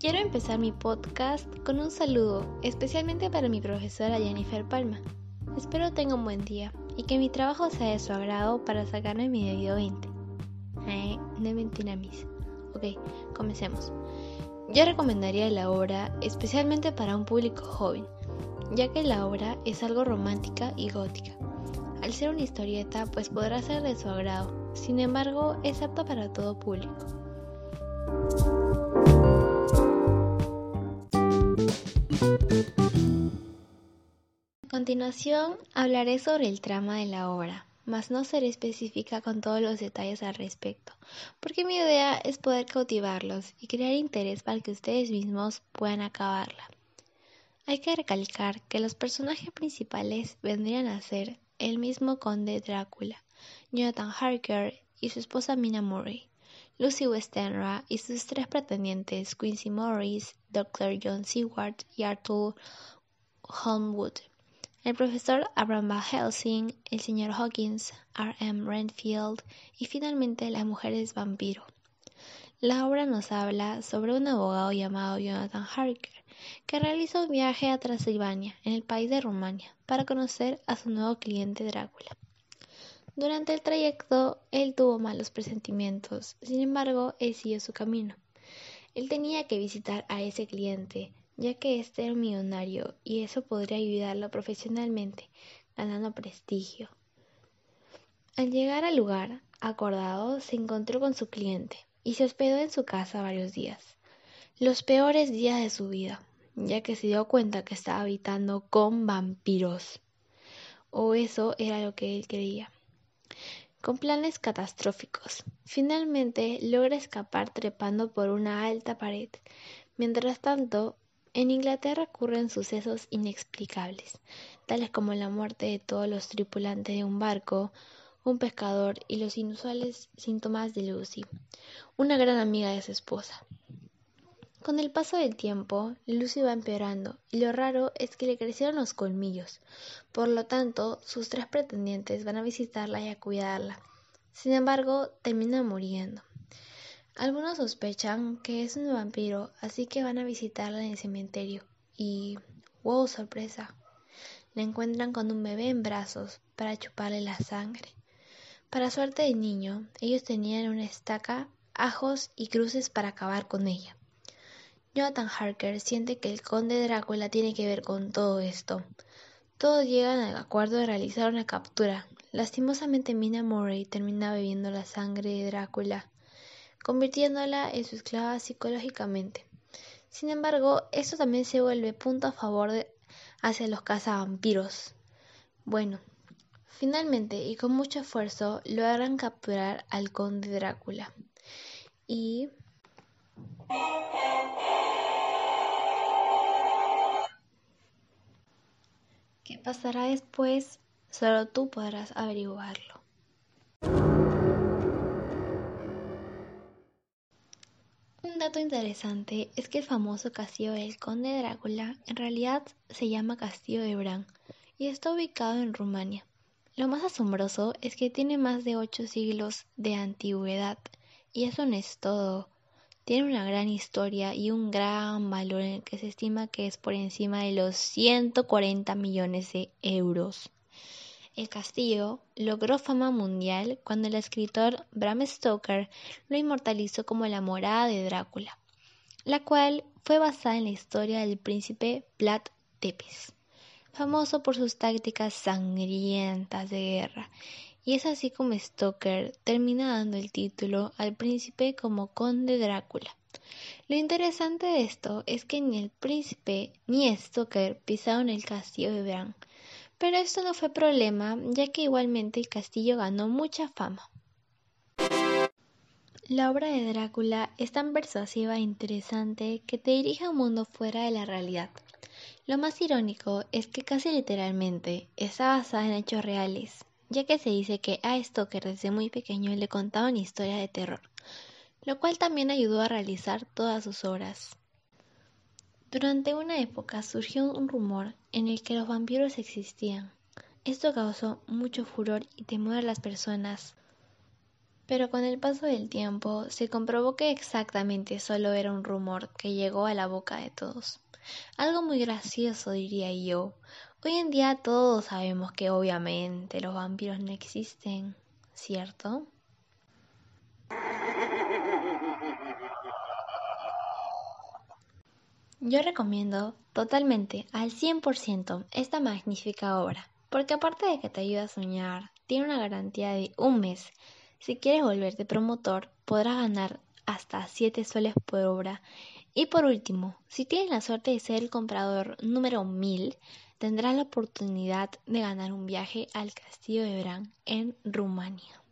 Quiero empezar mi podcast con un saludo, especialmente para mi profesora Jennifer Palma. Espero tenga un buen día y que mi trabajo sea de su agrado para sacarme mi debido 20. Eh, no mentira, mis. Ok, comencemos. Yo recomendaría la obra especialmente para un público joven, ya que la obra es algo romántica y gótica. Al ser una historieta, pues podrá ser de su agrado, sin embargo, es apta para todo público. Continuación, hablaré sobre el trama de la obra, mas no seré específica con todos los detalles al respecto, porque mi idea es poder cautivarlos y crear interés para que ustedes mismos puedan acabarla. Hay que recalcar que los personajes principales vendrían a ser el mismo conde Drácula, Jonathan Harker y su esposa Mina Murray, Lucy Westenra y sus tres pretendientes Quincy Morris, Dr. John Seward y Arthur Holmwood, el profesor Abraham Helsing, el señor Hawkins, R. M. Renfield y finalmente las mujeres vampiro. La obra nos habla sobre un abogado llamado Jonathan Harker, que realiza un viaje a Transilvania, en el país de Rumania, para conocer a su nuevo cliente Drácula. Durante el trayecto, él tuvo malos presentimientos, sin embargo, él siguió su camino. Él tenía que visitar a ese cliente, ya que este era un millonario y eso podría ayudarlo profesionalmente, ganando prestigio. Al llegar al lugar acordado, se encontró con su cliente, y se hospedó en su casa varios días. Los peores días de su vida, ya que se dio cuenta que estaba habitando con vampiros. O eso era lo que él creía. Con planes catastróficos. Finalmente logra escapar trepando por una alta pared. Mientras tanto, en Inglaterra ocurren sucesos inexplicables, tales como la muerte de todos los tripulantes de un barco, un pescador y los inusuales síntomas de Lucy, una gran amiga de su esposa. Con el paso del tiempo, Lucy va empeorando y lo raro es que le crecieron los colmillos. Por lo tanto, sus tres pretendientes van a visitarla y a cuidarla. Sin embargo, termina muriendo. Algunos sospechan que es un vampiro, así que van a visitarla en el cementerio. Y, wow, sorpresa, la encuentran con un bebé en brazos para chuparle la sangre. Para suerte del niño, ellos tenían una estaca, ajos y cruces para acabar con ella. Jonathan Harker siente que el conde Drácula tiene que ver con todo esto. Todos llegan al acuerdo de realizar una captura. Lastimosamente Mina Murray termina bebiendo la sangre de Drácula, convirtiéndola en su esclava psicológicamente. Sin embargo, esto también se vuelve punto a favor de, hacia los cazavampiros. Bueno, Finalmente, y con mucho esfuerzo, logran capturar al conde Drácula. Y... ¿Qué pasará después? Solo tú podrás averiguarlo. Dato interesante es que el famoso castillo del conde Drácula en realidad se llama Castillo de Bran y está ubicado en Rumania. Lo más asombroso es que tiene más de ocho siglos de antigüedad, y eso no es todo. Tiene una gran historia y un gran valor que se estima que es por encima de los 140 millones de euros. El castillo logró fama mundial cuando el escritor Bram Stoker lo inmortalizó como la morada de Drácula, la cual fue basada en la historia del príncipe Vlad Tepes famoso por sus tácticas sangrientas de guerra, y es así como Stoker termina dando el título al príncipe como conde Drácula. Lo interesante de esto es que ni el príncipe ni Stoker pisaron el castillo de Bran, pero esto no fue problema ya que igualmente el castillo ganó mucha fama. La obra de Drácula es tan persuasiva e interesante que te dirige a un mundo fuera de la realidad. Lo más irónico es que casi literalmente está basada en hechos reales, ya que se dice que a Stoker desde muy pequeño le contaban historias de terror, lo cual también ayudó a realizar todas sus obras. Durante una época surgió un rumor en el que los vampiros existían. Esto causó mucho furor y temor a las personas, Pero con el paso del tiempo se comprobó que exactamente solo era un rumor que llegó a la boca de todos. Algo muy gracioso diría yo. Hoy en día todos sabemos que obviamente los vampiros no existen, ¿cierto? Yo recomiendo totalmente al 100% esta magnífica obra, porque aparte de que te ayuda a soñar, tiene una garantía de un mes. Si quieres volverte promotor, podrás ganar hasta 7 soles por obra. Y por último, si tienes la suerte de ser el comprador número 1000, tendrás la oportunidad de ganar un viaje al castillo de Bran en Rumania.